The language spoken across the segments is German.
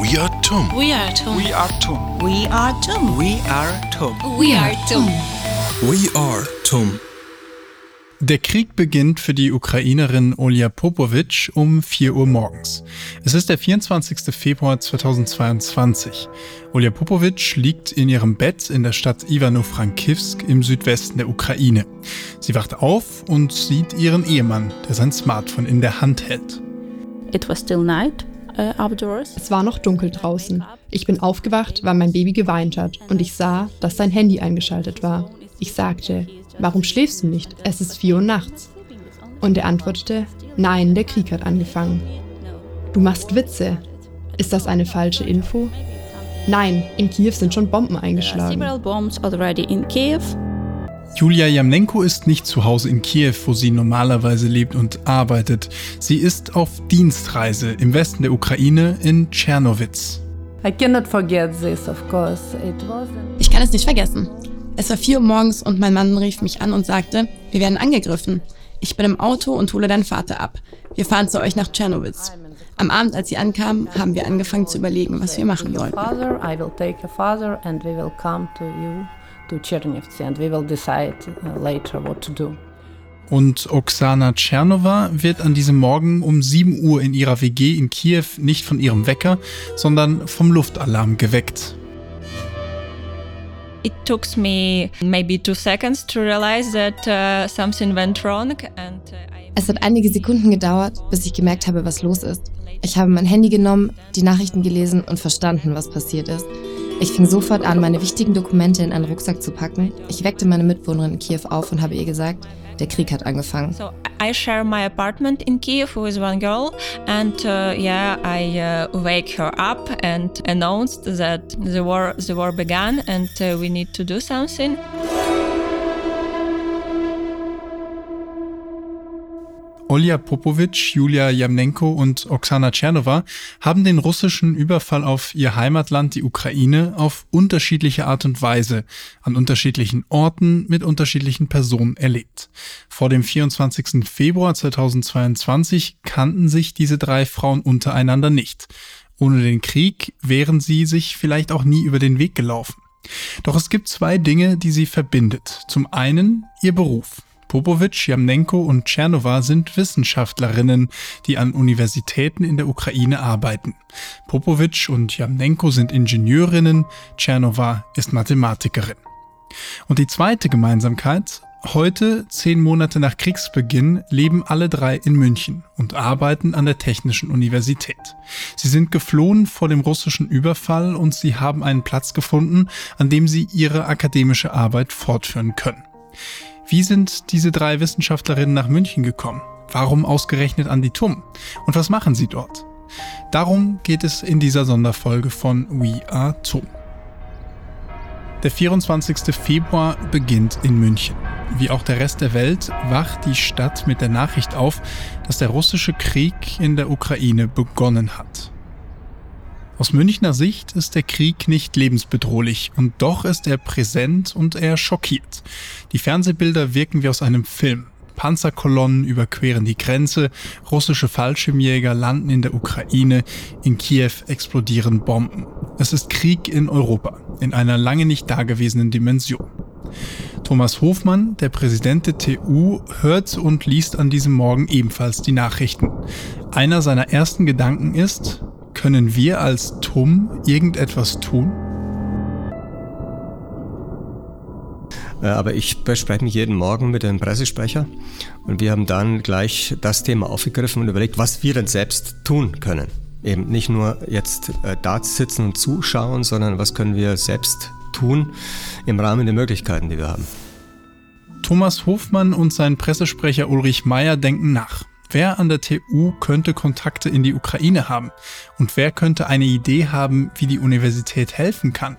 We are TUM. We are TUM. We are TUM. We are TUM. We are TUM. We are TUM. We are TUM. Der Krieg beginnt für die Ukrainerin Olja Popovic um 4 Uhr morgens. Es ist der 24. Februar 2022. Olja Popovic liegt in ihrem Bett in der Stadt Ivano-Frankivsk im Südwesten der Ukraine. Sie wacht auf und sieht ihren Ehemann, der sein Smartphone in der Hand hält. It was still night. Es war noch dunkel draußen. Ich bin aufgewacht, weil mein Baby geweint hat und ich sah, dass sein Handy eingeschaltet war. Ich sagte, warum schläfst du nicht? Es ist vier Uhr nachts. Und er antwortete, nein, der Krieg hat angefangen. Du machst Witze. Ist das eine falsche Info? Nein, in Kiew sind schon Bomben eingeschlagen. Julia Jamnenko ist nicht zu Hause in Kiew, wo sie normalerweise lebt und arbeitet. Sie ist auf Dienstreise im Westen der Ukraine in Tschernowitz. Ich kann es nicht vergessen. Es war 4 Uhr morgens und mein Mann rief mich an und sagte, wir werden angegriffen. Ich bin im Auto und hole deinen Vater ab. Wir fahren zu euch nach Tschernowitz. Am Abend, als sie ankamen, haben wir angefangen zu überlegen, was wir machen sollten. To Chernivtsi and we will decide uh, later what to do. Und Oksana Tschernova wird an diesem Morgen um 7 Uhr in ihrer WG in Kiew nicht von ihrem Wecker, sondern vom Luftalarm geweckt. It took me maybe two seconds to realize that uh, something went wrong and uh, I Es hat einige Sekunden gedauert, bis ich gemerkt habe, was los ist. Ich habe mein Handy genommen, die Nachrichten gelesen und verstanden, was passiert ist. Ich fing sofort an, meine wichtigen Dokumente in einen Rucksack zu packen. Ich weckte meine Mitbewohnerin in Kiew auf und habe ihr gesagt, der Krieg hat angefangen. so I share my apartment in Kiev with one girl and uh, yeah I uh, wake her up and announced that the war the war began and uh, we need to do something. Olja Popovic, Julia Jamnenko und Oksana Tschernova haben den russischen Überfall auf ihr Heimatland, die Ukraine, auf unterschiedliche Art und Weise, an unterschiedlichen Orten, mit unterschiedlichen Personen erlebt. Vor dem 24. Februar 2022 kannten sich diese drei Frauen untereinander nicht. Ohne den Krieg wären sie sich vielleicht auch nie über den Weg gelaufen. Doch es gibt zwei Dinge, die sie verbindet. Zum einen ihr Beruf. Popovic, Jamnenko und Tschernova sind Wissenschaftlerinnen, die an Universitäten in der Ukraine arbeiten. Popovic und Jamnenko sind Ingenieurinnen, Tschernova ist Mathematikerin. Und die zweite Gemeinsamkeit, heute, zehn Monate nach Kriegsbeginn, leben alle drei in München und arbeiten an der Technischen Universität. Sie sind geflohen vor dem russischen Überfall und sie haben einen Platz gefunden, an dem sie ihre akademische Arbeit fortführen können. Wie sind diese drei Wissenschaftlerinnen nach München gekommen? Warum ausgerechnet an die TUM? Und was machen sie dort? Darum geht es in dieser Sonderfolge von We Are TUM. Der 24. Februar beginnt in München. Wie auch der Rest der Welt wacht die Stadt mit der Nachricht auf, dass der russische Krieg in der Ukraine begonnen hat. Aus Münchner Sicht ist der Krieg nicht lebensbedrohlich und doch ist er präsent und er schockiert. Die Fernsehbilder wirken wie aus einem Film. Panzerkolonnen überqueren die Grenze, russische Fallschirmjäger landen in der Ukraine, in Kiew explodieren Bomben. Es ist Krieg in Europa, in einer lange nicht dagewesenen Dimension. Thomas Hofmann, der Präsident der TU, hört und liest an diesem Morgen ebenfalls die Nachrichten. Einer seiner ersten Gedanken ist, können wir als TUM irgendetwas tun? Äh, Aber ich bespreche mich jeden Morgen mit dem Pressesprecher und wir haben dann gleich das Thema aufgegriffen und überlegt, was wir denn selbst tun können. Eben nicht nur jetzt äh, da sitzen und zuschauen, sondern was können wir selbst tun im Rahmen der Möglichkeiten, die wir haben. Thomas Hofmann und sein Pressesprecher Ulrich Meyer denken nach. Wer an der TU könnte Kontakte in die Ukraine haben? Und wer könnte eine Idee haben, wie die Universität helfen kann?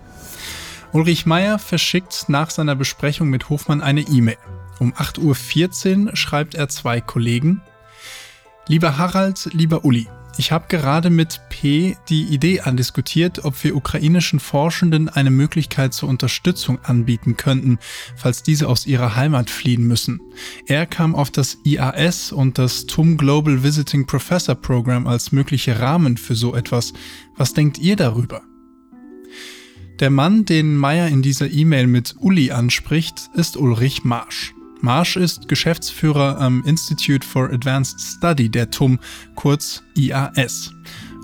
Ulrich Meyer verschickt nach seiner Besprechung mit Hofmann eine E-Mail. Um 8.14 Uhr schreibt er zwei Kollegen. Lieber Harald, lieber Uli, Ich habe gerade mit P die Idee andiskutiert, ob wir ukrainischen Forschenden eine Möglichkeit zur Unterstützung anbieten könnten, falls diese aus ihrer Heimat fliehen müssen. Er kam auf das IAS und das TUM Global Visiting Professor Program als mögliche Rahmen für so etwas. Was denkt ihr darüber? Der Mann, den Meyer in dieser E-Mail mit Uli anspricht, ist Ulrich Marsch. Marsch ist Geschäftsführer am Institute for Advanced Study der TUM, kurz IAS.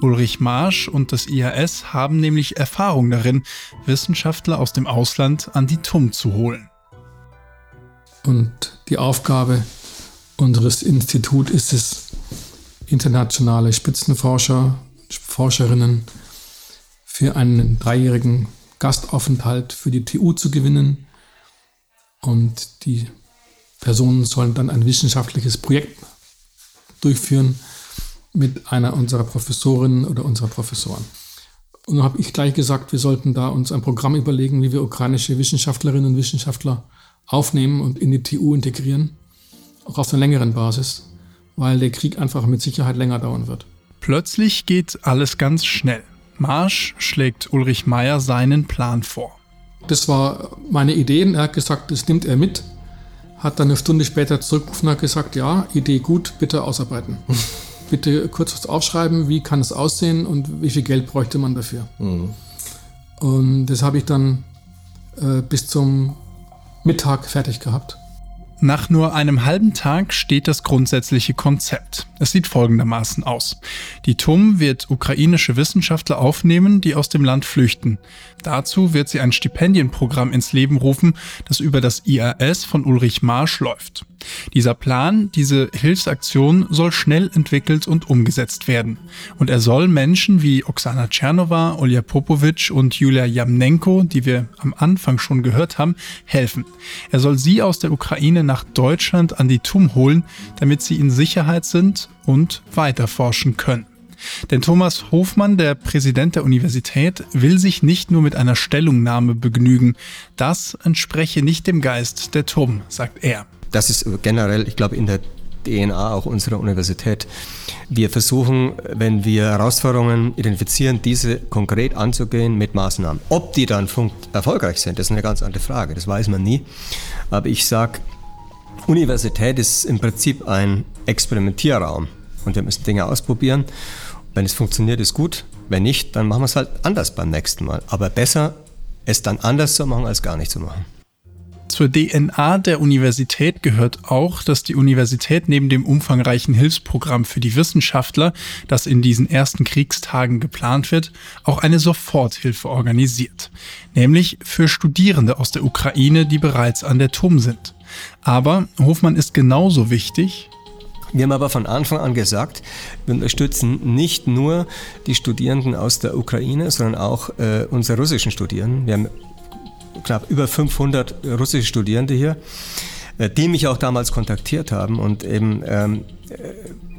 Ulrich Marsch und das IAS haben nämlich Erfahrung darin, Wissenschaftler aus dem Ausland an die TUM zu holen. Und die Aufgabe unseres Instituts ist es, internationale Spitzenforscher, Forscherinnen für einen dreijährigen Gastaufenthalt für die TU zu gewinnen. Und die Personen sollen dann ein wissenschaftliches Projekt durchführen mit einer unserer Professorinnen oder unserer Professoren. Und dann habe ich gleich gesagt, wir sollten da uns ein Programm überlegen, wie wir ukrainische Wissenschaftlerinnen und Wissenschaftler aufnehmen und in die TU integrieren, auch auf einer längeren Basis, weil der Krieg einfach mit Sicherheit länger dauern wird. Plötzlich geht alles ganz schnell. Marsch schlägt Ulrich Meyer seinen Plan vor. Das war meine Idee. Er hat gesagt, das nimmt er mit hat dann eine Stunde später zurückgerufen und hat gesagt, ja, Idee gut, bitte ausarbeiten. bitte kurz was aufschreiben, wie kann es aussehen und wie viel Geld bräuchte man dafür. Mhm. Und das habe ich dann äh, bis zum Mittag fertig gehabt. Nach nur einem halben Tag steht das grundsätzliche Konzept. Es sieht folgendermaßen aus. Die TUM wird ukrainische Wissenschaftler aufnehmen, die aus dem Land flüchten. Dazu wird sie ein Stipendienprogramm ins Leben rufen, das über das IAS von Ulrich Marsch läuft. Dieser Plan, diese Hilfsaktion soll schnell entwickelt und umgesetzt werden. Und er soll Menschen wie Oksana Tschernova, Olja Popovic und Julia Jamnenko, die wir am Anfang schon gehört haben, helfen. Er soll sie aus der Ukraine nach Deutschland an die TUM holen, damit sie in Sicherheit sind und weiter forschen können. Denn Thomas Hofmann, der Präsident der Universität, will sich nicht nur mit einer Stellungnahme begnügen. Das entspreche nicht dem Geist der TUM, sagt er. Das ist generell, ich glaube, in der DNA auch unserer Universität. Wir versuchen, wenn wir Herausforderungen identifizieren, diese konkret anzugehen mit Maßnahmen. Ob die dann erfolgreich sind, das ist eine ganz andere Frage. Das weiß man nie. Aber ich sage, Universität ist im Prinzip ein Experimentierraum und wir müssen Dinge ausprobieren. Wenn es funktioniert, ist gut. Wenn nicht, dann machen wir es halt anders beim nächsten Mal. Aber besser, es dann anders zu machen, als gar nicht zu machen. Zur DNA der Universität gehört auch, dass die Universität neben dem umfangreichen Hilfsprogramm für die Wissenschaftler, das in diesen ersten Kriegstagen geplant wird, auch eine Soforthilfe organisiert. Nämlich für Studierende aus der Ukraine, die bereits an der TUM sind. Aber Hofmann ist genauso wichtig. Wir haben aber von Anfang an gesagt, wir unterstützen nicht nur die Studierenden aus der Ukraine, sondern auch äh, unsere russischen Studierenden. Wir haben knapp über 500 russische Studierende hier, äh, die mich auch damals kontaktiert haben und eben ähm, äh,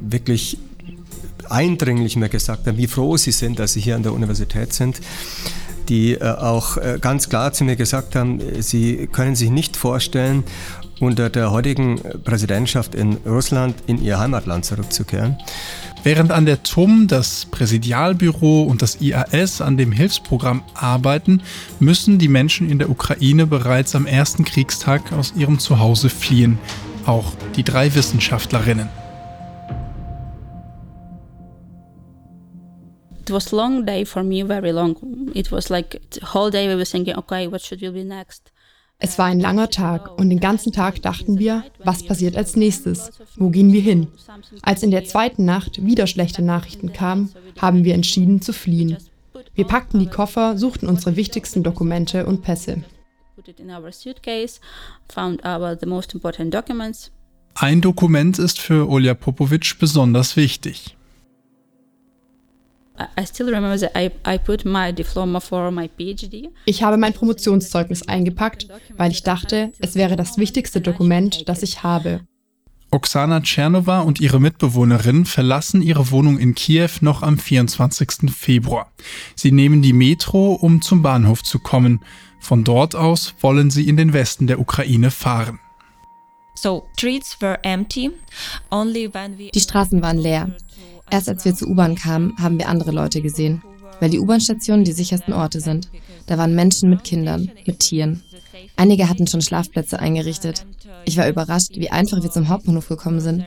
wirklich eindringlich mir gesagt haben, wie froh sie sind, dass sie hier an der Universität sind die äh, auch ganz klar zu mir gesagt haben, sie können sich nicht vorstellen, unter der heutigen Präsidentschaft in Russland in ihr Heimatland zurückzukehren. Während an der TUM das Präsidialbüro und das IAS an dem Hilfsprogramm arbeiten, müssen die Menschen in der Ukraine bereits am ersten Kriegstag aus ihrem Zuhause fliehen. Auch die drei Wissenschaftlerinnen. It was long day for me, very long. It was like whole day we were thinking, okay, what should we be next? Es war ein langer Tag und den ganzen Tag dachten wir, was passiert als nächstes? Wo gehen wir hin? Als in der zweiten Nacht wieder schlechte Nachrichten kamen, haben wir entschieden zu fliehen. Wir packten die Koffer, suchten unsere wichtigsten Dokumente und Pässe. Ein Dokument ist für Olja Popovic besonders wichtig. Ich habe mein Promotionszeugnis eingepackt, weil ich dachte, es wäre das wichtigste Dokument, das ich habe. Oksana Tschernova und ihre Mitbewohnerin verlassen ihre Wohnung in Kiew noch am 24. Februar. Sie nehmen die Metro, um zum Bahnhof zu kommen. Von dort aus wollen sie in den Westen der Ukraine fahren. Die Straßen waren leer. Erst als wir zur U-Bahn kamen, haben wir andere Leute gesehen, weil die U-Bahn-Stationen die sichersten Orte sind. Da waren Menschen mit Kindern, mit Tieren. Einige hatten schon Schlafplätze eingerichtet. Ich war überrascht, wie einfach wir zum Hauptbahnhof gekommen sind.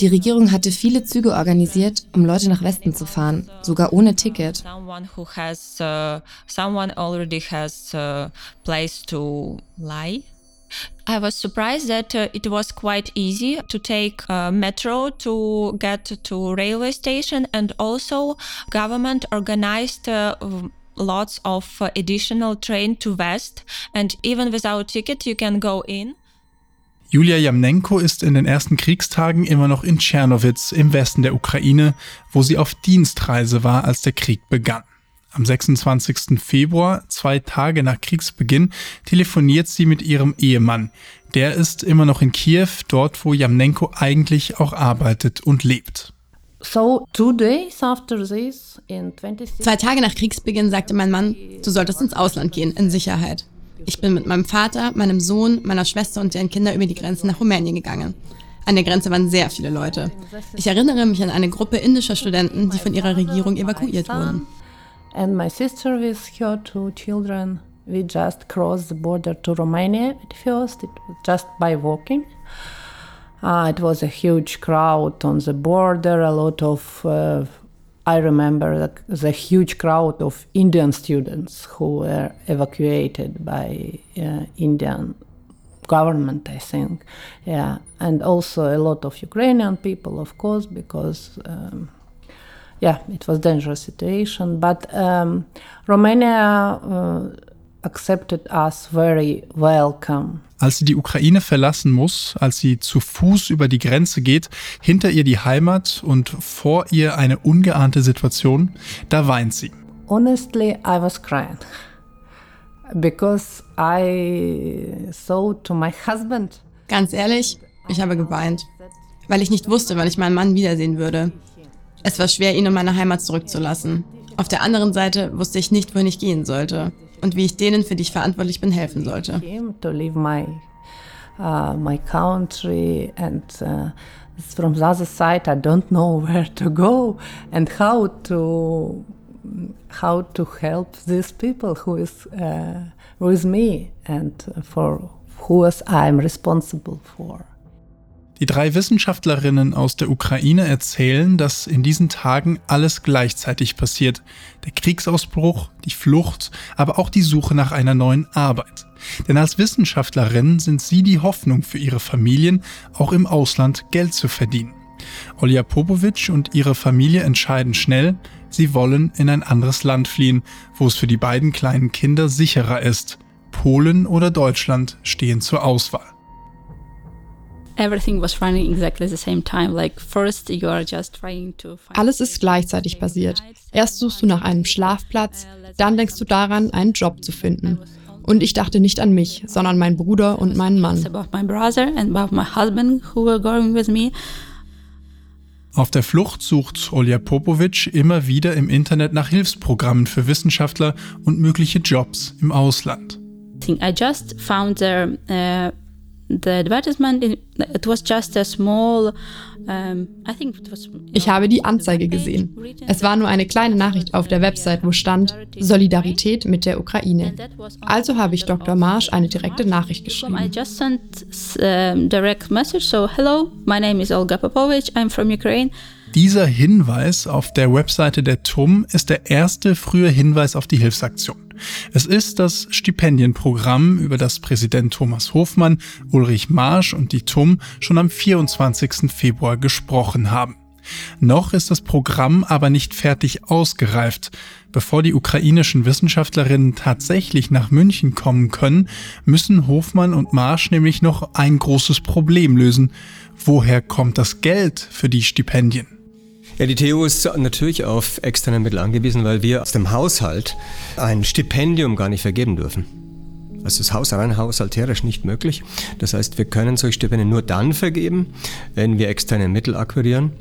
Die Regierung hatte viele Züge organisiert, um Leute nach Westen zu fahren, sogar ohne Ticket. Someone I was surprised that uh, it was quite easy to take uh, metro to get to railway station and also government organized uh, lots of uh, additional train to west and even without ticket you can go in. Julia Jamnenko ist in den ersten Kriegstagen immer noch in Tschernowitz im Westen der Ukraine, wo sie auf Dienstreise war, als der Krieg begann. Am 26. Februar, zwei Tage nach Kriegsbeginn, telefoniert sie mit ihrem Ehemann. Der ist immer noch in Kiew, dort wo Jamnenko eigentlich auch arbeitet und lebt. So, Zwei Tage nach Kriegsbeginn sagte mein Mann, du solltest ins Ausland gehen, in Sicherheit. Ich bin mit meinem Vater, meinem Sohn, meiner Schwester und deren Kindern über die Grenze nach Rumänien gegangen. An der Grenze waren sehr viele Leute. Ich erinnere mich an eine Gruppe indischer Studenten, die von ihrer Regierung evakuiert wurden. And my sister with her two children, we just crossed the border to Romania at first. It was just by walking. Uh, it was a huge crowd on the border, a lot of uh, I remember the, the, huge crowd of Indian students who were evacuated by uh, Indian government, I think. Yeah, and also a lot of Ukrainian people, of course, because um, yeah, it was dangerous situation. But um, Romania uh, accepted us very welcome. Als sie die Ukraine verlassen muss, als sie zu Fuß über die Grenze geht, hinter ihr die Heimat und vor ihr eine ungeahnte Situation, da weint sie. Honestly, I was crying. Because I saw to my husband. Ganz ehrlich, ich habe geweint, weil ich nicht wusste, wann ich meinen Mann wiedersehen würde. Es war schwer, ihn in meine Heimat zurückzulassen. Auf der anderen Seite wusste ich nicht, wohin ich gehen sollte und wie ich denen, für die ich verantwortlich bin, helfen sollte. Uh, my country and uh, from the other side I don't know where to go and how to how to help these people who is uh, with me and for who I'm responsible for. Die drei Wissenschaftlerinnen aus der Ukraine erzählen, dass in diesen Tagen alles gleichzeitig passiert. Der Kriegsausbruch, die Flucht, aber auch die Suche nach einer neuen Arbeit. Denn als Wissenschaftlerinnen sind sie die Hoffnung für ihre Familien, auch im Ausland Geld zu verdienen. Olja Popovic und ihre Familie entscheiden schnell, sie wollen in ein anderes Land fliehen, wo es für die beiden kleinen Kinder sicherer ist. Polen oder Deutschland stehen zur Auswahl. Alles ist gleichzeitig passiert. Erst suchst du nach einem Schlafplatz, dann denkst du daran, einen Job zu finden. Und ich dachte nicht an mich, sondern meinen Bruder und meinen Mann. Auf der Flucht sucht Olja Popovic immer wieder im Internet nach Hilfsprogrammen für Wissenschaftler und mögliche Jobs im Ausland. I just found there, uh, Ich habe die Anzeige gesehen. Es war nur eine kleine Nachricht auf der Website, wo stand Solidarität mit der Ukraine. Also habe ich Dr. Marsch eine direkte Nachricht geschrieben. I just sent direct message so hello, my name is Olga Popovich, I'm from Ukraine. Dieser Hinweis auf der Webseite der TUM ist der erste frühe Hinweis auf die Hilfsaktion. Es ist das Stipendienprogramm, über das Präsident Thomas Hofmann, Ulrich Marsch und die TUM schon am 24. Februar gesprochen haben. Noch ist das Programm aber nicht fertig ausgereift. Bevor die ukrainischen Wissenschaftlerinnen tatsächlich nach München kommen können, müssen Hofmann und Marsch nämlich noch ein großes Problem lösen. Woher kommt das Geld für die Stipendien? Ja, die TU ist natürlich auf externe Mittel angewiesen, weil wir aus dem Haushalt ein Stipendium gar nicht vergeben dürfen. Also das Haus rein haushalterisch nicht möglich. Das heißt, wir können solche Stipendien nur dann vergeben, wenn wir externe Mittel akquirieren.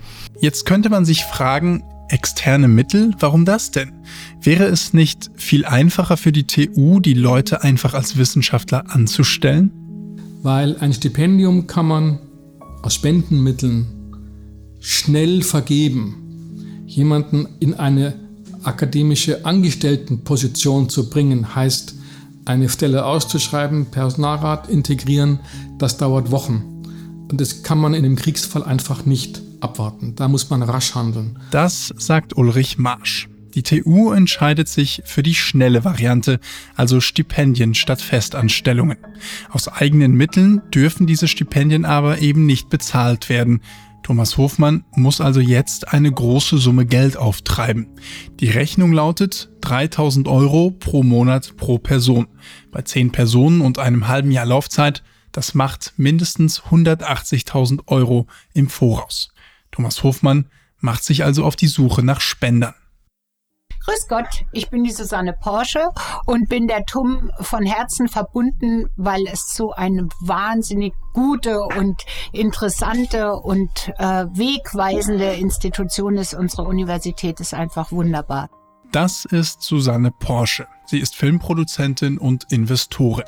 Jetzt könnte man sich fragen, externe Mittel, warum das denn? Wäre es nicht viel einfacher für die TU, die Leute einfach als Wissenschaftler anzustellen? Weil ein Stipendium kann man aus Spendenmitteln schnell vergeben. Jemanden in eine akademische Angestelltenposition zu bringen, heißt eine Stelle auszuschreiben, Personalrat integrieren, das dauert Wochen. Und das kann man in einem Kriegsfall einfach nicht abwarten. Da muss man rasch handeln. Das sagt Ulrich Marsch. Die TU entscheidet sich für die schnelle Variante, also Stipendien statt Festanstellungen. Aus eigenen Mitteln dürfen diese Stipendien aber eben nicht bezahlt werden. Thomas Hofmann muss also jetzt eine große Summe Geld auftreiben. Die Rechnung lautet 3000 Euro pro Monat pro Person. Bei 10 Personen und einem halben Jahr Laufzeit, das macht mindestens 180.000 Euro im Voraus. Thomas Hofmann macht sich also auf die Suche nach Spendern. Grüß Gott, ich bin die Susanne Porsche und bin der TUM von Herzen verbunden, weil es so eine wahnsinnig gute und interessante und äh, wegweisende Institution ist. Unsere Universität ist einfach wunderbar. Das ist Susanne Porsche. Sie ist Filmproduzentin und Investorin.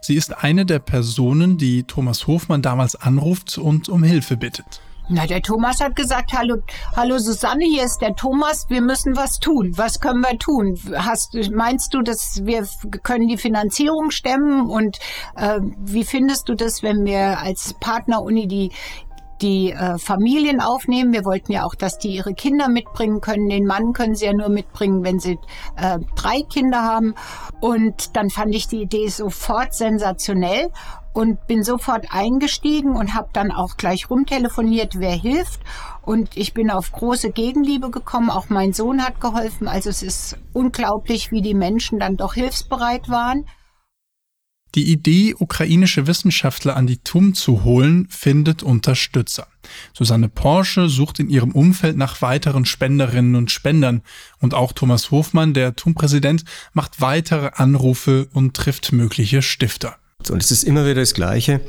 Sie ist eine der Personen, die Thomas Hofmann damals anruft und um Hilfe bittet. Na, der Thomas hat gesagt, hallo, hallo Susanne, hier ist der Thomas, wir müssen was tun. Was können wir tun? Hast, meinst du, dass wir können die Finanzierung stemmen? Und äh, wie findest du das, wenn wir als Partneruni die die äh, Familien aufnehmen. Wir wollten ja auch, dass die ihre Kinder mitbringen können. Den Mann können sie ja nur mitbringen, wenn sie äh, drei Kinder haben. Und dann fand ich die Idee sofort sensationell und bin sofort eingestiegen und habe dann auch gleich rumtelefoniert, wer hilft. Und ich bin auf große Gegenliebe gekommen. Auch mein Sohn hat geholfen. Also es ist unglaublich, wie die Menschen dann doch hilfsbereit waren. Die Idee, ukrainische Wissenschaftler an die TUM zu holen, findet Unterstützer. Susanne Porsche sucht in ihrem Umfeld nach weiteren Spenderinnen und Spendern und auch Thomas Hofmann, der TUM-Präsident, macht weitere Anrufe und trifft mögliche Stifter. Und es ist immer wieder das Gleiche.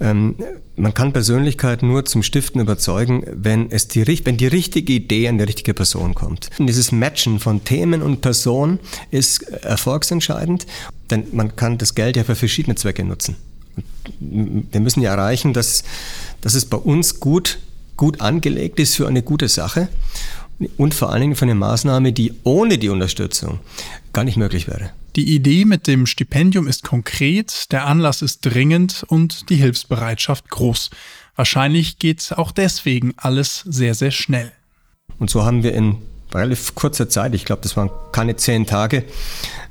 Ähm, man kann Persönlichkeiten nur zum Stiften überzeugen, wenn es die, wenn die richtige Idee an die richtige Person kommt. Und dieses Matchen von Themen und Person ist erfolgsentscheidend, denn man kann das Geld ja für verschiedene Zwecke nutzen. Wir müssen ja erreichen, dass, dass es bei uns gut, gut angelegt ist für eine gute Sache und vor allen Dingen für eine Maßnahme, die ohne die Unterstützung gar nicht möglich wäre. Die Idee mit dem Stipendium ist konkret, der Anlass ist dringend und die Hilfsbereitschaft groß. Wahrscheinlich geht auch deswegen alles sehr, sehr schnell. Und so haben wir in relativ kurzer Zeit, ich glaube, das waren keine zehn Tage,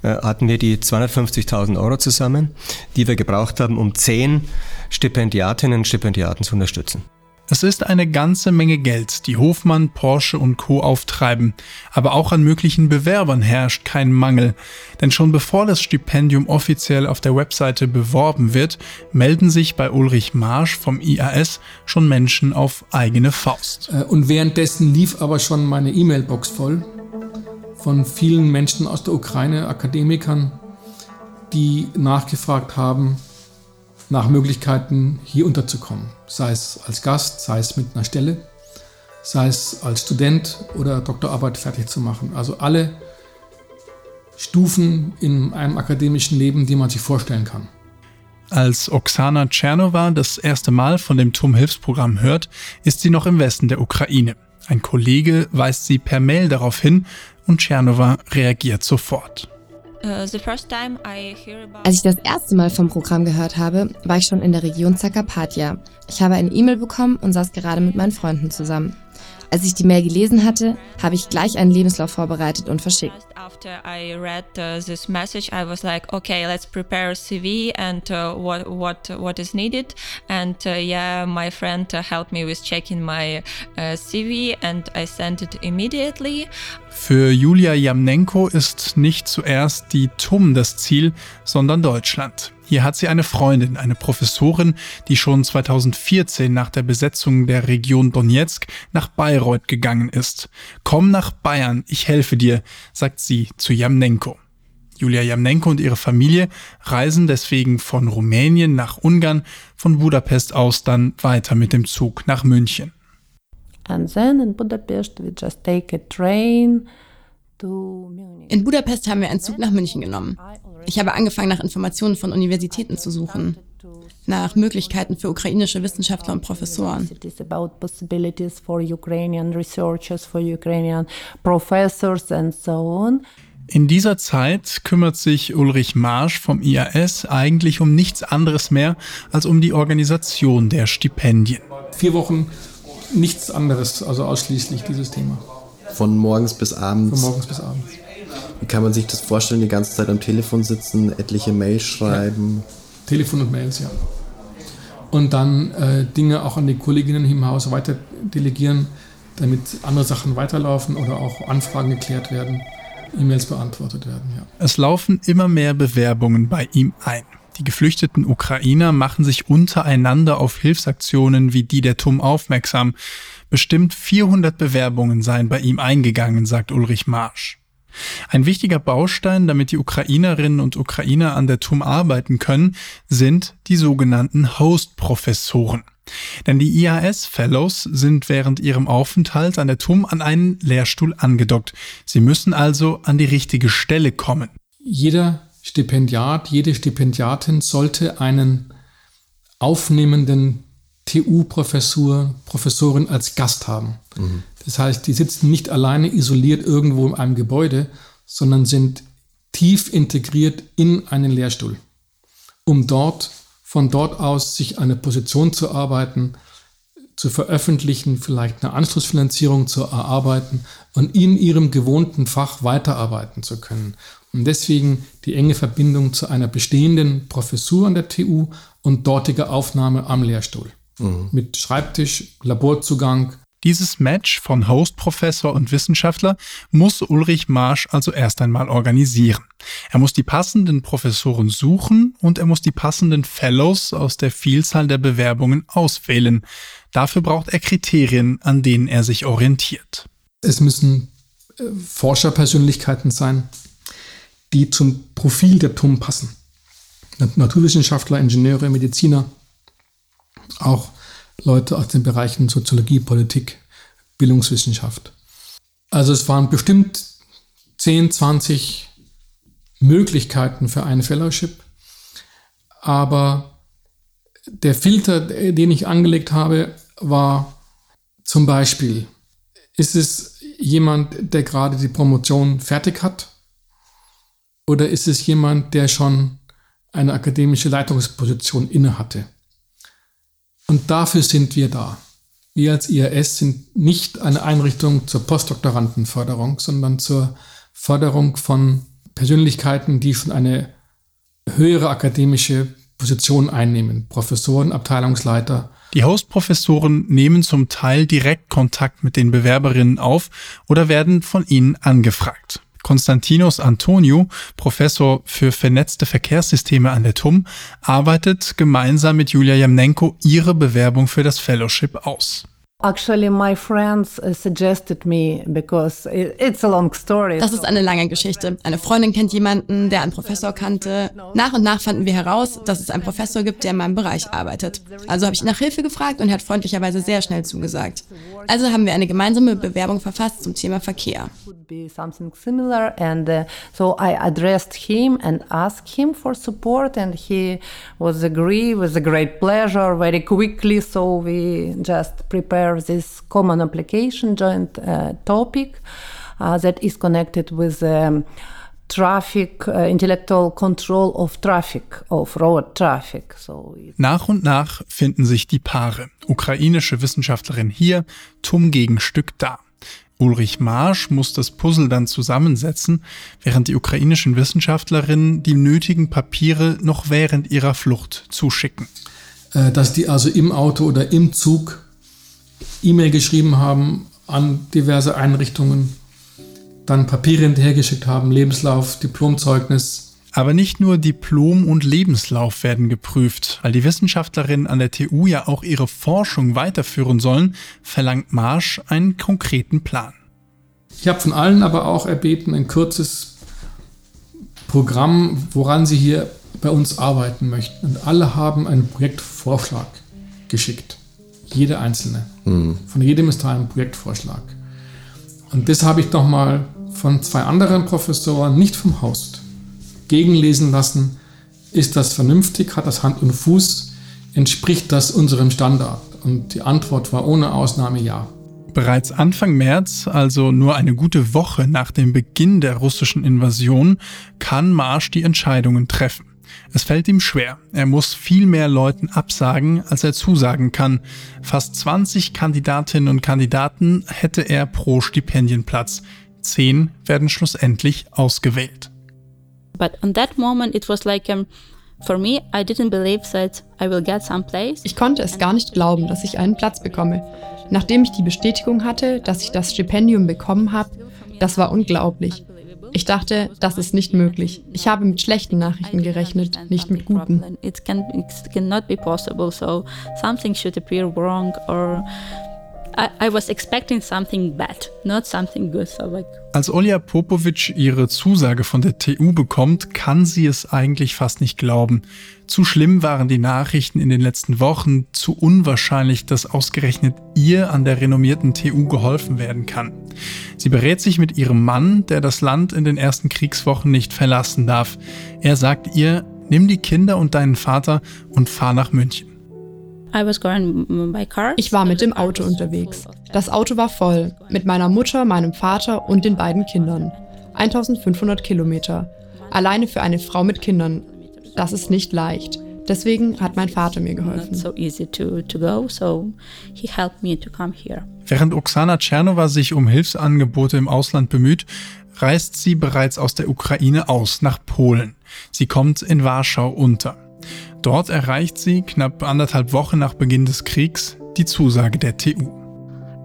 äh, hatten wir die 250.000 Euro zusammen, die wir gebraucht haben, um zehn Stipendiatinnen und Stipendiaten zu unterstützen. Es ist eine ganze Menge Geld, die Hofmann, Porsche und Co. auftreiben, aber auch an möglichen Bewerbern herrscht kein Mangel. Denn schon bevor das Stipendium offiziell auf der Webseite beworben wird, melden sich bei Ulrich Marsch vom IAS schon Menschen auf eigene Faust. Äh, und währenddessen lief aber schon meine E-Mail-Box voll von vielen Menschen aus der Ukraine, Akademikern, die nachgefragt haben, nach Möglichkeiten, hier unterzukommen. Sei es als Gast, sei es mit einer Stelle, sei es als Student oder Doktorarbeit fertig zu machen. Also alle Stufen in einem akademischen Leben, die man sich vorstellen kann. Als Oksana Tschernova das erste Mal von dem TUM-Hilfsprogramm hört, ist sie noch im Westen der Ukraine. Ein Kollege weist sie per Mail darauf hin und Tschernova reagiert sofort. Uh, Als ich das erste Mal vom Programm gehört habe, war ich schon in der Region Zakarpattia. Ich habe eine E-Mail bekommen und saß gerade mit meinen Freunden zusammen. Als ich die Mail gelesen hatte, habe ich gleich einen Lebenslauf vorbereitet und verschickt. After I read uh, this message, I was like, okay, let's prepare a CV and uh, what what what is needed. And uh, yeah, my friend uh, helped me with checking my uh, CV and I sent it immediately. Für Julia Jamnenko ist nicht zuerst die TUM das Ziel, sondern Deutschland. Hier hat sie eine Freundin, eine Professorin, die schon 2014 nach der Besetzung der Region Donetsk nach Bayreuth gegangen ist. Komm nach Bayern, ich helfe dir, sagt sie zu Jamnenko. Julia Jamnenko und ihre Familie reisen deswegen von Rumänien nach Ungarn, von Budapest aus dann weiter mit dem Zug nach München. And then in Budapest we just take a train in Budapest haben wir einen Zug nach München genommen. Ich habe angefangen, nach Informationen von Universitäten zu suchen. nach Möglichkeiten für ukrainische Wissenschaftler und Professoren. In dieser Zeit kümmert sich Ulrich Marsch vom IAS eigentlich um nichts anderes mehr als um die Organisation der Stipendien. Vier Wochen nichts anderes, also ausschließlich dieses Thema. Von morgens bis abends. Von morgens bis abends. Wie kann man sich das vorstellen, die ganze Zeit am Telefon sitzen, etliche Mails schreiben? Ja. Telefon und Mails, ja. Und dann äh, Dinge auch an die Kolleginnen im Haus weiter delegieren, damit andere Sachen weiterlaufen oder auch Anfragen geklärt werden, E-Mails beantwortet werden. Ja. Es laufen immer mehr Bewerbungen bei ihm ein. Die geflüchteten Ukrainer machen sich untereinander auf Hilfsaktionen wie die der TUM aufmerksam. Bestimmt 400 Bewerbungen seien bei ihm eingegangen, sagt Ulrich Marsch. Ein wichtiger Baustein, damit die Ukrainerinnen und Ukrainer an der TUM arbeiten können, sind die sogenannten Host-Professoren. Denn die IAS-Fellows sind während ihrem Aufenthalt an der TUM an einen Lehrstuhl angedockt. Sie müssen also an die richtige Stelle kommen. Jeder Stipendiat, jede Stipendiatin sollte einen aufnehmenden TU-Professor, Professorin als Gast haben. Mhm. Das heißt, die sitzen nicht alleine isoliert irgendwo in einem Gebäude, sondern sind tief integriert in einen Lehrstuhl, um dort, von dort aus sich eine Position zu arbeiten, zu veröffentlichen, vielleicht eine Anschlussfinanzierung zu erarbeiten und in ihrem gewohnten Fach weiterarbeiten zu können. Und deswegen die enge Verbindung zu einer bestehenden Professur an der TU und dortige Aufnahme am Lehrstuhl mhm. mit Schreibtisch, Laborzugang. Dieses Match von Host-Professor und Wissenschaftler muss Ulrich Marsch also erst einmal organisieren. Er muss die passenden Professoren suchen und er muss die passenden Fellows aus der Vielzahl der Bewerbungen auswählen. Dafür braucht er Kriterien, an denen er sich orientiert. Es müssen äh, Forscherpersönlichkeiten sein, die zum Profil der TUM passen. Naturwissenschaftler, Ingenieure, Mediziner, auch Leute aus den Bereichen Soziologie, Politik, Bildungswissenschaft. Also es waren bestimmt 10, 20 Möglichkeiten für eine Fellowship, aber der Filter, den ich angelegt habe, war zum Beispiel, ist es jemand, der gerade die Promotion fertig hat? Oder ist es jemand, der schon eine akademische Leitungsposition innehatte? Und dafür sind wir da. Wir als IAS sind nicht eine Einrichtung zur Postdoktorandenförderung, sondern zur Förderung von Persönlichkeiten, die schon eine höhere akademische Position einnehmen. Professoren, Abteilungsleiter. Die Hostprofessoren nehmen zum Teil direkt Kontakt mit den Bewerberinnen auf oder werden von ihnen angefragt. Konstantinos Antonio, Professor für vernetzte Verkehrssysteme an der TUM, arbeitet gemeinsam mit Julia Jamnenko ihre Bewerbung für das Fellowship aus. Actually, my friends uh, suggested me because it's a long story. Das ist eine lange Geschichte. Eine Freundin kennt jemanden, der einen Professor kannte. Nach und nach fanden wir heraus, dass es einen Professor gibt, der in meinem Bereich arbeitet. Also habe ich nach Hilfe gefragt und er hat freundlicherweise sehr schnell zugesagt. Also haben wir eine gemeinsame Bewerbung verfasst zum Thema Verkehr. Something similar and uh, so I addressed him and asked him for support and he was agree with a great pleasure very quickly so we just prepared share this common application joint uh, topic uh, that is connected with um, traffic, uh, intellectual control of traffic, of road traffic. So nach und nach finden sich die Paare. Ukrainische Wissenschaftlerin hier, Tum Gegenstück da. Ulrich Marsch muss das Puzzle dann zusammensetzen, während die ukrainischen Wissenschaftlerinnen die nötigen Papiere noch während ihrer Flucht zuschicken. Äh, dass die also im Auto oder im Zug E-Mail geschrieben haben an diverse Einrichtungen, dann Papiere hinterhergeschickt haben, Lebenslauf, Diplomzeugnis. Aber nicht nur Diplom und Lebenslauf werden geprüft. Weil die Wissenschaftlerinnen an der TU ja auch ihre Forschung weiterführen sollen, verlangt Marsch einen konkreten Plan. Ich habe von allen aber auch erbeten, ein kurzes Programm, woran sie hier bei uns arbeiten möchten. Und alle haben einen Projektvorschlag geschickt. Jede einzelne. Mhm. Von jedem ist da ein Projektvorschlag. Und das habe ich nochmal von zwei anderen Professoren, nicht vom Host, gegenlesen lassen, Ist das vernünftig? Hat das Hand und Fuß? Entspricht das unserem Standard? Und die Antwort war ohne Ausnahme ja. Bereits Anfang März, also nur eine gute Woche nach dem Beginn der russischen Invasion, kann Marsch die Entscheidungen treffen. Es fällt ihm schwer. Er muss viel mehr Leuten absagen, als er zusagen kann. Fast 20 Kandidatinnen und Kandidaten hätte er pro Stipendienplatz. Zehn werden schlussendlich ausgewählt. But on that moment it was like um, for me I didn't believe that I will get some place. Ich konnte es gar nicht glauben, dass ich einen Platz bekomme. Nachdem ich die Bestätigung hatte, dass ich das Stipendium bekommen habe, das war unglaublich. Ich dachte, das ist nicht möglich. Ich habe mit schlechten Nachrichten gerechnet, nicht mit guten. It can it cannot be possible. So something should appear wrong or I, I was expecting something bad, not something good. So like Als Olja Popovic ihre Zusage von der TU bekommt, kann sie es eigentlich fast nicht glauben. Zu schlimm waren die Nachrichten in den letzten Wochen, zu unwahrscheinlich, dass ausgerechnet ihr an der renommierten TU geholfen werden kann. Sie berät sich mit ihrem Mann, der das Land in den ersten Kriegswochen nicht verlassen darf. Er sagt ihr, nimm die Kinder und deinen Vater und fahr nach München. Ich war mit dem Auto unterwegs. Das Auto war voll, mit meiner Mutter, meinem Vater und den beiden Kindern. 1500 Kilometer. Alleine für eine Frau mit Kindern. Das ist nicht leicht. Deswegen hat mein Vater mir geholfen. Während Oksana Tschernova sich um Hilfsangebote im Ausland bemüht, reist sie bereits aus der Ukraine aus nach Polen. Sie kommt in Warschau unter. Dort erreicht sie knapp anderthalb Wochen nach Beginn des Kriegs die Zusage der TU.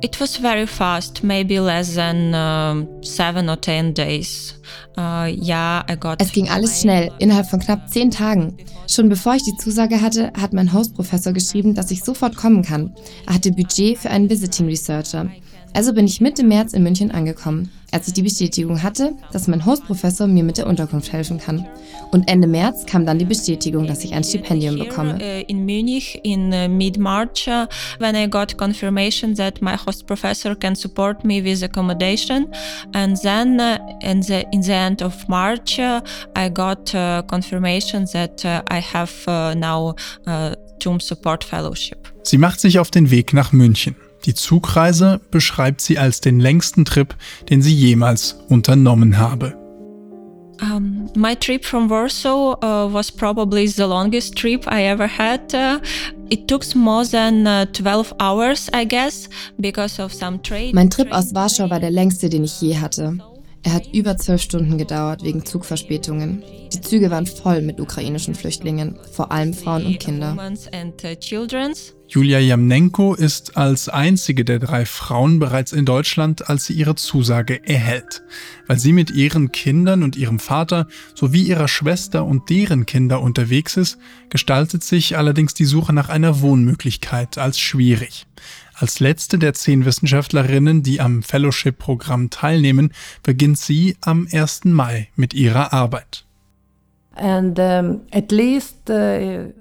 It was very fast, maybe less than uh, seven or ten days. Uh, yeah, I got es ging alles schnell, innerhalb von knapp zehn Tagen. Schon bevor ich die Zusage hatte, hat mein Hostprofessor geschrieben, dass ich sofort kommen kann. Er hatte Budget für einen Visiting Researcher. Also bin ich Mitte März in München angekommen, als ich die Bestätigung hatte, dass mein Hostprofessor mir mit der Unterkunft helfen kann. Und Ende März kam dann die Bestätigung, dass ich ein Stipendium bekomme. Uh, in Munich in uh, mid-March, uh, when I got confirmation that my host professor can support me with accommodation, and then in the in the end of March, I got confirmation that I have now TUM Support Fellowship. Sie macht sich auf den Weg nach München. Die Zugreise beschreibt sie als den längsten Trip, den sie jemals unternommen habe. Um, my trip from Warsaw uh, was probably the longest trip I ever had. Uh, it took more than uh, 12 hours, I guess, because of some trade. Mein Trip aus Warschau war der längste, den ich je hatte. Er hat über zwölf Stunden gedauert wegen Zugverspätungen. Die Züge waren voll mit ukrainischen Flüchtlingen, vor allem Frauen und Kinder. Julia Jamnenko ist als einzige der drei Frauen bereits in Deutschland, als sie ihre Zusage erhält. Weil sie mit ihren Kindern und ihrem Vater sowie ihrer Schwester und deren Kinder unterwegs ist, gestaltet sich allerdings die Suche nach einer Wohnmöglichkeit als schwierig. Als letzte der zehn Wissenschaftlerinnen, die am Fellowship-Programm teilnehmen, beginnt sie am 1. Mai mit ihrer Arbeit. And, um, least, uh,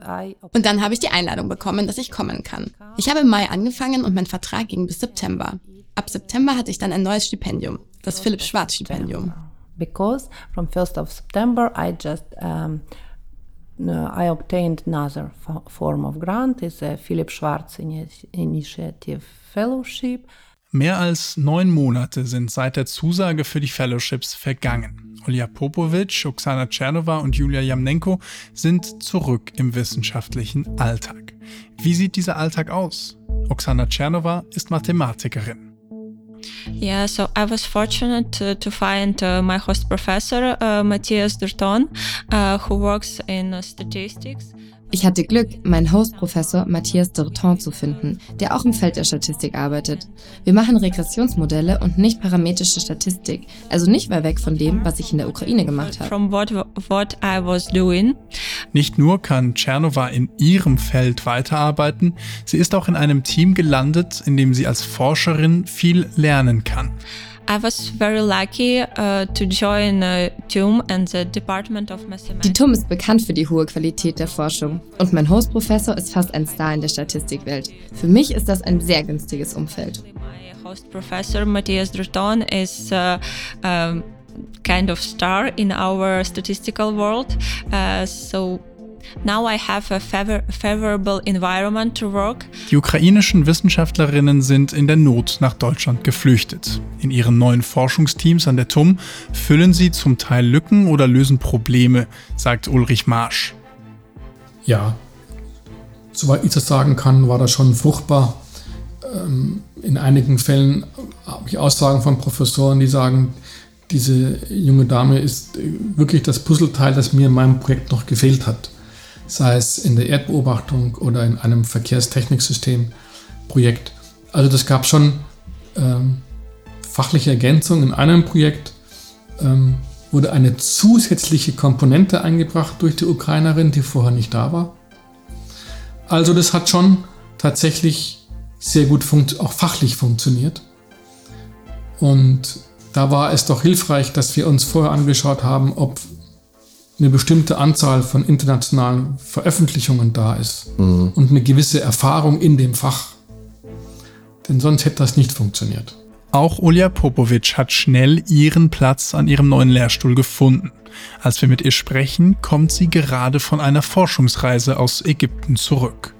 und dann habe ich die Einladung bekommen, dass ich kommen kann. Ich habe im Mai angefangen und mein Vertrag ging bis September. Ab September hatte ich dann ein neues Stipendium, das Philipp Schwarz Stipendium. Because from 1st of September I just um, I obtained another form of grant, is a Philipp Schwarz Initiative Fellowship. Mehr als neun Monate sind seit der Zusage für die Fellowships vergangen. Olja Popovic, Oksana Tschernova und Julia Jamnenko sind zurück im wissenschaftlichen Alltag. Wie sieht dieser Alltag aus? Oksana Tschernova ist Mathematikerin. Yeah, so I was fortunate to, to find uh, my host professor, uh, Matthias Durton, uh, who works in uh, statistics. Ich hatte Glück, meinen Host-Professor Matthias Dirton zu finden, der auch im Feld der Statistik arbeitet. Wir machen Regressionsmodelle und nicht parametrische Statistik, also nicht weit weg von dem, was ich in der Ukraine gemacht habe. From what, what I was doing. Nicht nur kann Tschernova in ihrem Feld weiterarbeiten, sie ist auch in einem Team gelandet, in dem sie als Forscherin viel lernen kann. I was very lucky uh, to join TUM and the Department of Mathematics. Die TUM ist bekannt für die hohe Qualität der Forschung und mein Hostprofessor ist fast ein Star in der Statistikwelt. Für mich ist das ein sehr günstiges Umfeld. My host professor Matthias Druton is uh, um, kind of star in our statistical world. Uh, so Now I have a favor favorable environment to work. Die ukrainischen Wissenschaftlerinnen sind in der Not nach Deutschland geflüchtet. In ihren neuen Forschungsteams an der TUM füllen sie zum Teil Lücken oder lösen Probleme, sagt Ulrich Marsch. Ja, soweit ich das sagen kann, war das schon fruchtbar. Ähm, in einigen Fällen habe ich Aussagen von Professoren, die sagen, diese junge Dame ist wirklich das Puzzleteil, das mir in meinem Projekt noch gefehlt hat. Sei es in der Erdbeobachtung oder in einem Verkehrstechniksystem-Projekt. Also das gab schon ähm, fachliche Ergänzung. In einem Projekt ähm, wurde eine zusätzliche Komponente eingebracht durch die Ukrainerin, die vorher nicht da war. Also das hat schon tatsächlich sehr gut auch fachlich funktioniert. Und da war es doch hilfreich, dass wir uns vorher angeschaut haben, ob eine bestimmte Anzahl von internationalen Veröffentlichungen da ist mhm. und eine gewisse Erfahrung in dem Fach. Denn sonst hätte das nicht funktioniert. Auch Ulja Popovic hat schnell ihren Platz an ihrem neuen Lehrstuhl gefunden. Als wir mit ihr sprechen, kommt sie gerade von einer Forschungsreise aus Ägypten zurück.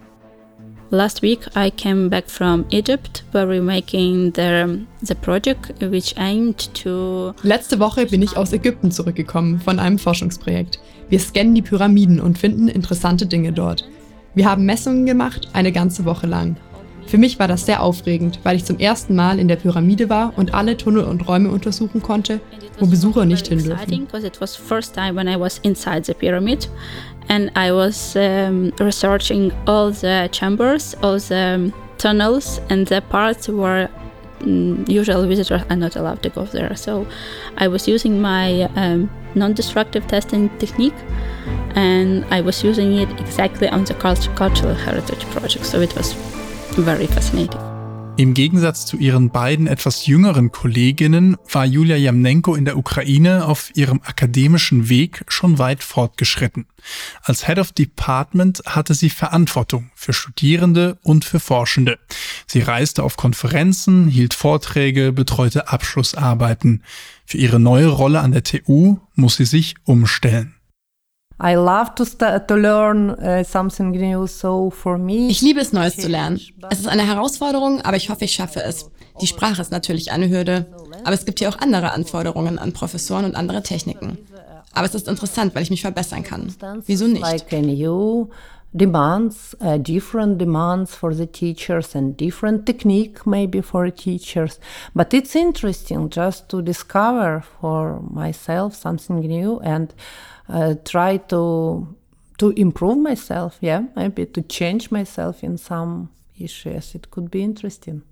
Last week I came back from Egypt where we're making the, the project which aimed to Letzte Woche bin ich aus Ägypten zurückgekommen von einem Forschungsprojekt. Wir scannen die Pyramiden und finden interessante Dinge dort. Wir haben Messungen gemacht, eine ganze Woche lang. Für mich war das sehr aufregend, weil ich zum ersten Mal in der Pyramide war und alle Tunnel und Räume untersuchen konnte, wo Besucher nicht hin dürfen. And I was um, researching all the chambers, all the tunnels, and the parts where um, usual visitors are not allowed to go there. So I was using my um, non-destructive testing technique, and I was using it exactly on the cultural heritage project. So it was very fascinating. Im Gegensatz zu ihren beiden etwas jüngeren Kolleginnen war Julia Jamnenko in der Ukraine auf ihrem akademischen Weg schon weit fortgeschritten. Als Head of Department hatte sie Verantwortung für Studierende und für Forschende. Sie reiste auf Konferenzen, hielt Vorträge, betreute Abschlussarbeiten. Für ihre neue Rolle an der TU muss sie sich umstellen. I love to, to learn uh, something new, so for me. Ich liebe es, Neues zu lernen. Es ist eine Herausforderung, aber ich hoffe, ich schaffe es. Die Sprache ist natürlich eine Hürde, aber es gibt hier auch andere Anforderungen an Professoren und andere Techniken. Aber es ist interessant, weil ich mich verbessern kann. Wieso nicht? demands, uh, different demands for the teachers and different technique maybe for teachers. But it's interesting just to discover for myself something new and uh, try to to improve myself. Yeah, maybe to change myself in some issues. It could be interesting.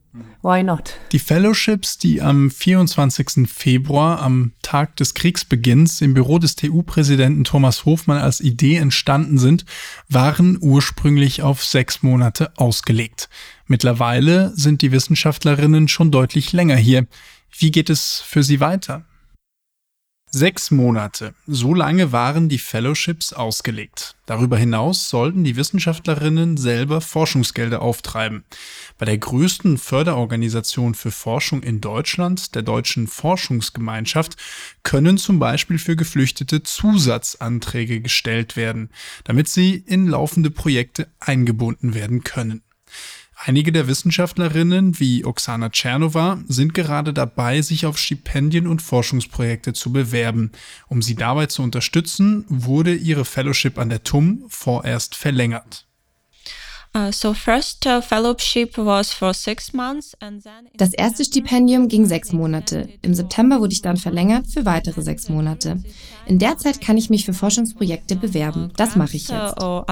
Why not? Die Fellowships, die am 24. Februar, am Tag des Kriegsbeginns, im Büro des TU-Präsidenten Thomas Hofmann als Idee entstanden sind, waren ursprünglich auf sechs Monate ausgelegt. Mittlerweile sind die Wissenschaftlerinnen schon deutlich länger hier. Wie geht es für sie weiter? Sechs Monate. So lange waren die Fellowships ausgelegt. Darüber hinaus sollten die Wissenschaftlerinnen selber Forschungsgelder auftreiben. Bei der größten Förderorganisation für Forschung in Deutschland, der Deutschen Forschungsgemeinschaft, können zum Beispiel für Geflüchtete Zusatzanträge gestellt werden, damit sie in laufende Projekte eingebunden werden können. Einige der Wissenschaftlerinnen, wie Oksana Tschernova, sind gerade dabei, sich auf Stipendien und Forschungsprojekte zu bewerben. Um sie dabei zu unterstützen, wurde ihre Fellowship an der TUM vorerst verlängert. Uh, uh, das erste Stipendium ging sechs Monate. Im September wurde ich dann verlängert für weitere sechs Monate. In der Zeit kann ich mich für Forschungsprojekte bewerben. Das mache ich jetzt. Uh,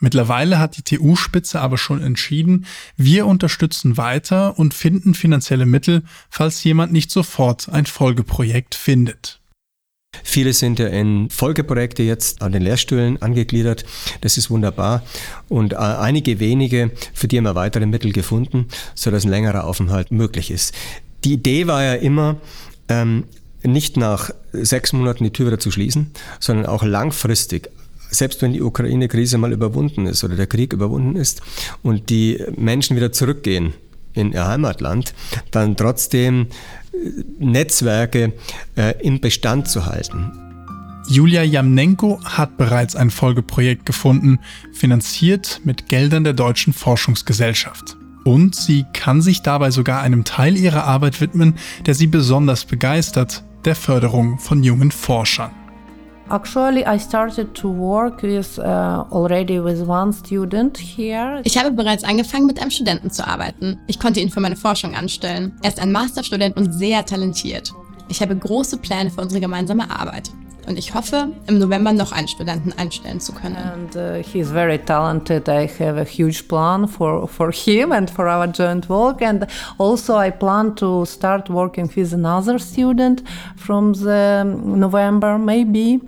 Mittlerweile hat die TU-Spitze aber schon entschieden, wir unterstützen weiter und finden finanzielle Mittel, falls jemand nicht sofort ein Folgeprojekt findet. Viele sind ja in Folgeprojekte jetzt an den Lehrstühlen angegliedert. Das ist wunderbar. Und äh, einige wenige, für die haben wir weitere Mittel gefunden, sodass ein längerer Aufenthalt möglich ist. Die Idee war ja immer, ähm, nicht nach sechs Monaten die Tür wieder zu schließen, sondern auch langfristig selbst wenn die Ukraine-Krise mal überwunden ist oder der Krieg überwunden ist und die Menschen wieder zurückgehen in ihr Heimatland, dann trotzdem äh, Netzwerke äh, im Bestand zu halten. Julia Jamnenko hat bereits ein Folgeprojekt gefunden, finanziert mit Geldern der Deutschen Forschungsgesellschaft. Und sie kann sich dabei sogar einem Teil ihrer Arbeit widmen, der sie besonders begeistert, der Förderung von jungen Forschern. Ich habe bereits angefangen, mit einem Studenten zu arbeiten. Ich konnte ihn für meine Forschung anstellen. Er ist ein Masterstudent und sehr talentiert. Ich habe große Pläne für unsere gemeinsame Arbeit. Und ich hoffe, im November noch einen Studenten einstellen zu können. And uh, he's very talented. I have a huge plan for, for him and for our joint work. And also I plan to start working with another student from the November maybe.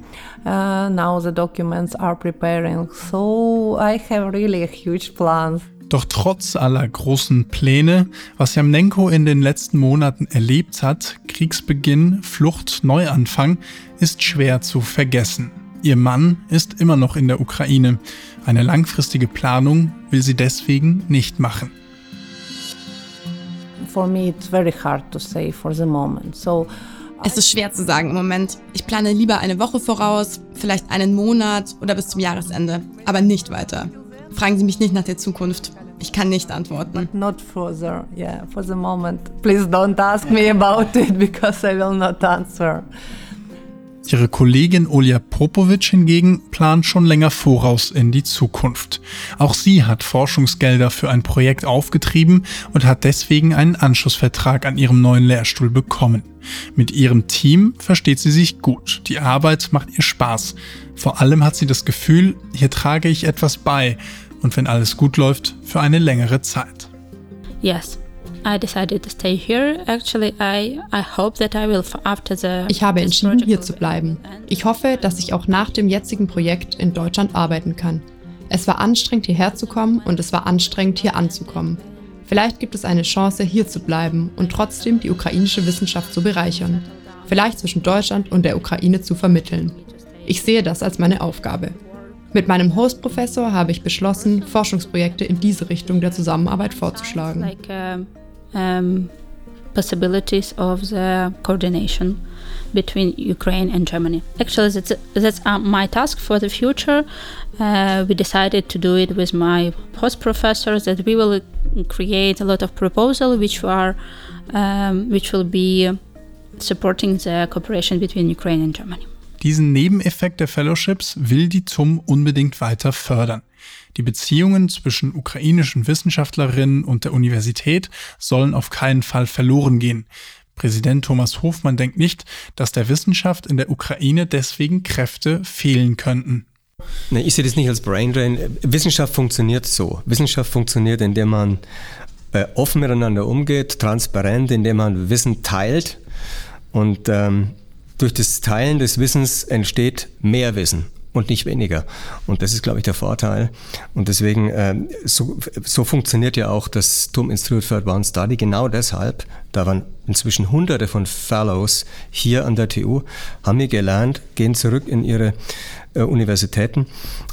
Uh, now the documents are preparing. So I have really a huge plan. Doch trotz aller großen Pläne, was Jamnenko in den letzten Monaten erlebt hat, Kriegsbeginn, Flucht, Neuanfang, ist schwer zu vergessen. Ihr Mann ist immer noch in der Ukraine. Eine langfristige Planung will sie deswegen nicht machen. Es ist schwer zu sagen im Moment. Ich plane lieber eine Woche voraus, vielleicht einen Monat oder bis zum Jahresende, aber nicht weiter. Fragen Sie mich nicht nach der Zukunft. Ich kann nicht antworten. Not further, yeah, for the moment. Please don't ask me about it because I will not answer. Ihre Kollegin Olja Popovic hingegen plant schon länger voraus in die Zukunft. Auch sie hat Forschungsgelder für ein Projekt aufgetrieben und hat deswegen einen Anschlussvertrag an ihrem neuen Lehrstuhl bekommen. Mit ihrem Team versteht sie sich gut. Die Arbeit macht ihr Spaß. Vor allem hat sie das Gefühl, hier trage ich etwas bei und wenn alles gut läuft, für eine längere Zeit. Yes. I decided to stay here. Actually, I, I hope that I will after the Ich habe entschieden, hier zu bleiben. Ich hoffe, dass ich auch nach dem jetzigen Projekt in Deutschland arbeiten kann. Es war anstrengend, hierher zu kommen und es war anstrengend, hier anzukommen. Vielleicht gibt es eine Chance, hier zu bleiben und trotzdem die ukrainische Wissenschaft zu bereichern. Vielleicht zwischen Deutschland und der Ukraine zu vermitteln. Ich sehe das als meine Aufgabe. Mit meinem Host-Professor habe ich beschlossen, Forschungsprojekte in diese Richtung der Zusammenarbeit vorzuschlagen. Uh, possibilities of the coordination between Ukraine and Germany. Actually, that's, that's uh, my task for the future. Uh, we decided to do it with my host professors that we will create a lot of proposals which are um, which will be supporting the cooperation between Ukraine and Germany. Diesen Nebeneffekt der Fellowships will die ZUM unbedingt weiter fördern. Die Beziehungen zwischen ukrainischen Wissenschaftlerinnen und der Universität sollen auf keinen Fall verloren gehen. Präsident Thomas Hofmann denkt nicht, dass der Wissenschaft in der Ukraine deswegen Kräfte fehlen könnten. Nee, ich sehe das nicht als Braindrain. Wissenschaft funktioniert so. Wissenschaft funktioniert, indem man äh, offen miteinander umgeht, transparent, indem man Wissen teilt und ähm, durch das Teilen des Wissens entsteht mehr Wissen und nicht weniger. Und das ist, glaube ich, der Vorteil. Und deswegen, äh, so, so funktioniert ja auch das TUM Institute for Advanced Study genau deshalb. Da waren inzwischen hunderte von Fellows hier an der TU, haben hier gelernt, gehen zurück in ihre äh, Universitäten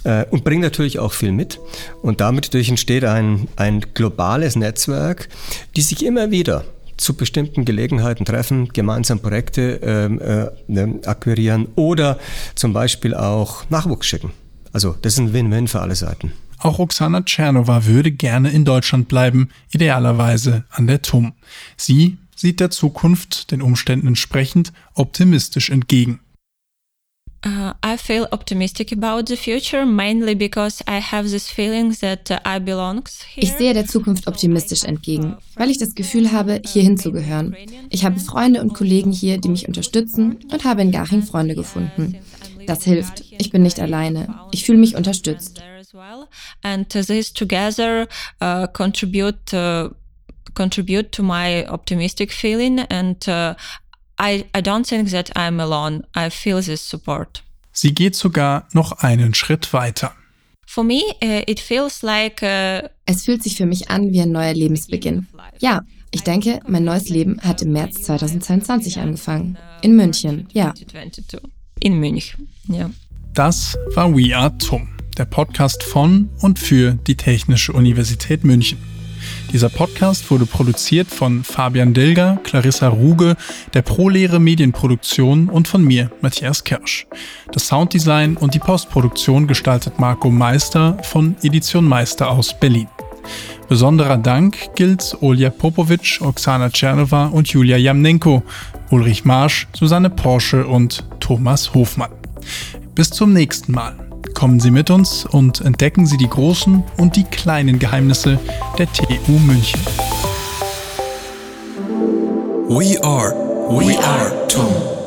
äh, und bringen natürlich auch viel mit. Und damit entsteht ein, ein globales Netzwerk, die sich immer wieder zu bestimmten Gelegenheiten treffen, gemeinsam Projekte ähm, äh, ne, akquirieren oder zum Beispiel auch Nachwuchs schicken. Also das ist ein Win-Win für alle Seiten. Auch Oksana Tschernova würde gerne in Deutschland bleiben, idealerweise an der TUM. Sie sieht der Zukunft, den Umständen entsprechend, optimistisch entgegen. Uh, I feel optimistic about the future, mainly because I have this feeling that uh, I belongs here. Ich sehe der Zukunft optimistisch entgegen, weil ich das Gefühl habe, hier hinzugehören. Ich habe Freunde und Kollegen hier, die mich unterstützen und habe in Garching Freunde gefunden. Das hilft. Ich bin nicht alleine. Ich fühle mich unterstützt. And this together uh, contribute uh, contribute to my optimistic feeling and uh, I, I don't think that I'm alone. I feel this support. Sie geht sogar noch einen Schritt weiter. For me, uh, it feels like uh, Es fühlt sich für mich an wie ein neuer Lebensbeginn. Ja, ich denke, mein neues Leben hat im März 2022 angefangen. In München, ja. In München, ja. Das war We Are TUM, der Podcast von und für die Technische Universität München. Dieser Podcast wurde produziert von Fabian Dilger, Clarissa Ruge, der ProLehre Medienproduktion und von mir, Matthias Kirsch. Das Sounddesign und die Postproduktion gestaltet Marco Meister von Edition Meister aus Berlin. Besonderer Dank gilt Olja Popovic, Oksana Tschernova und Julia Jamnenko, Ulrich Marsch, Susanne Porsche und Thomas Hofmann. Bis zum nächsten Mal. Kommen Sie mit uns und entdecken Sie die großen und die kleinen Geheimnisse der TU München. We are, we are TUM.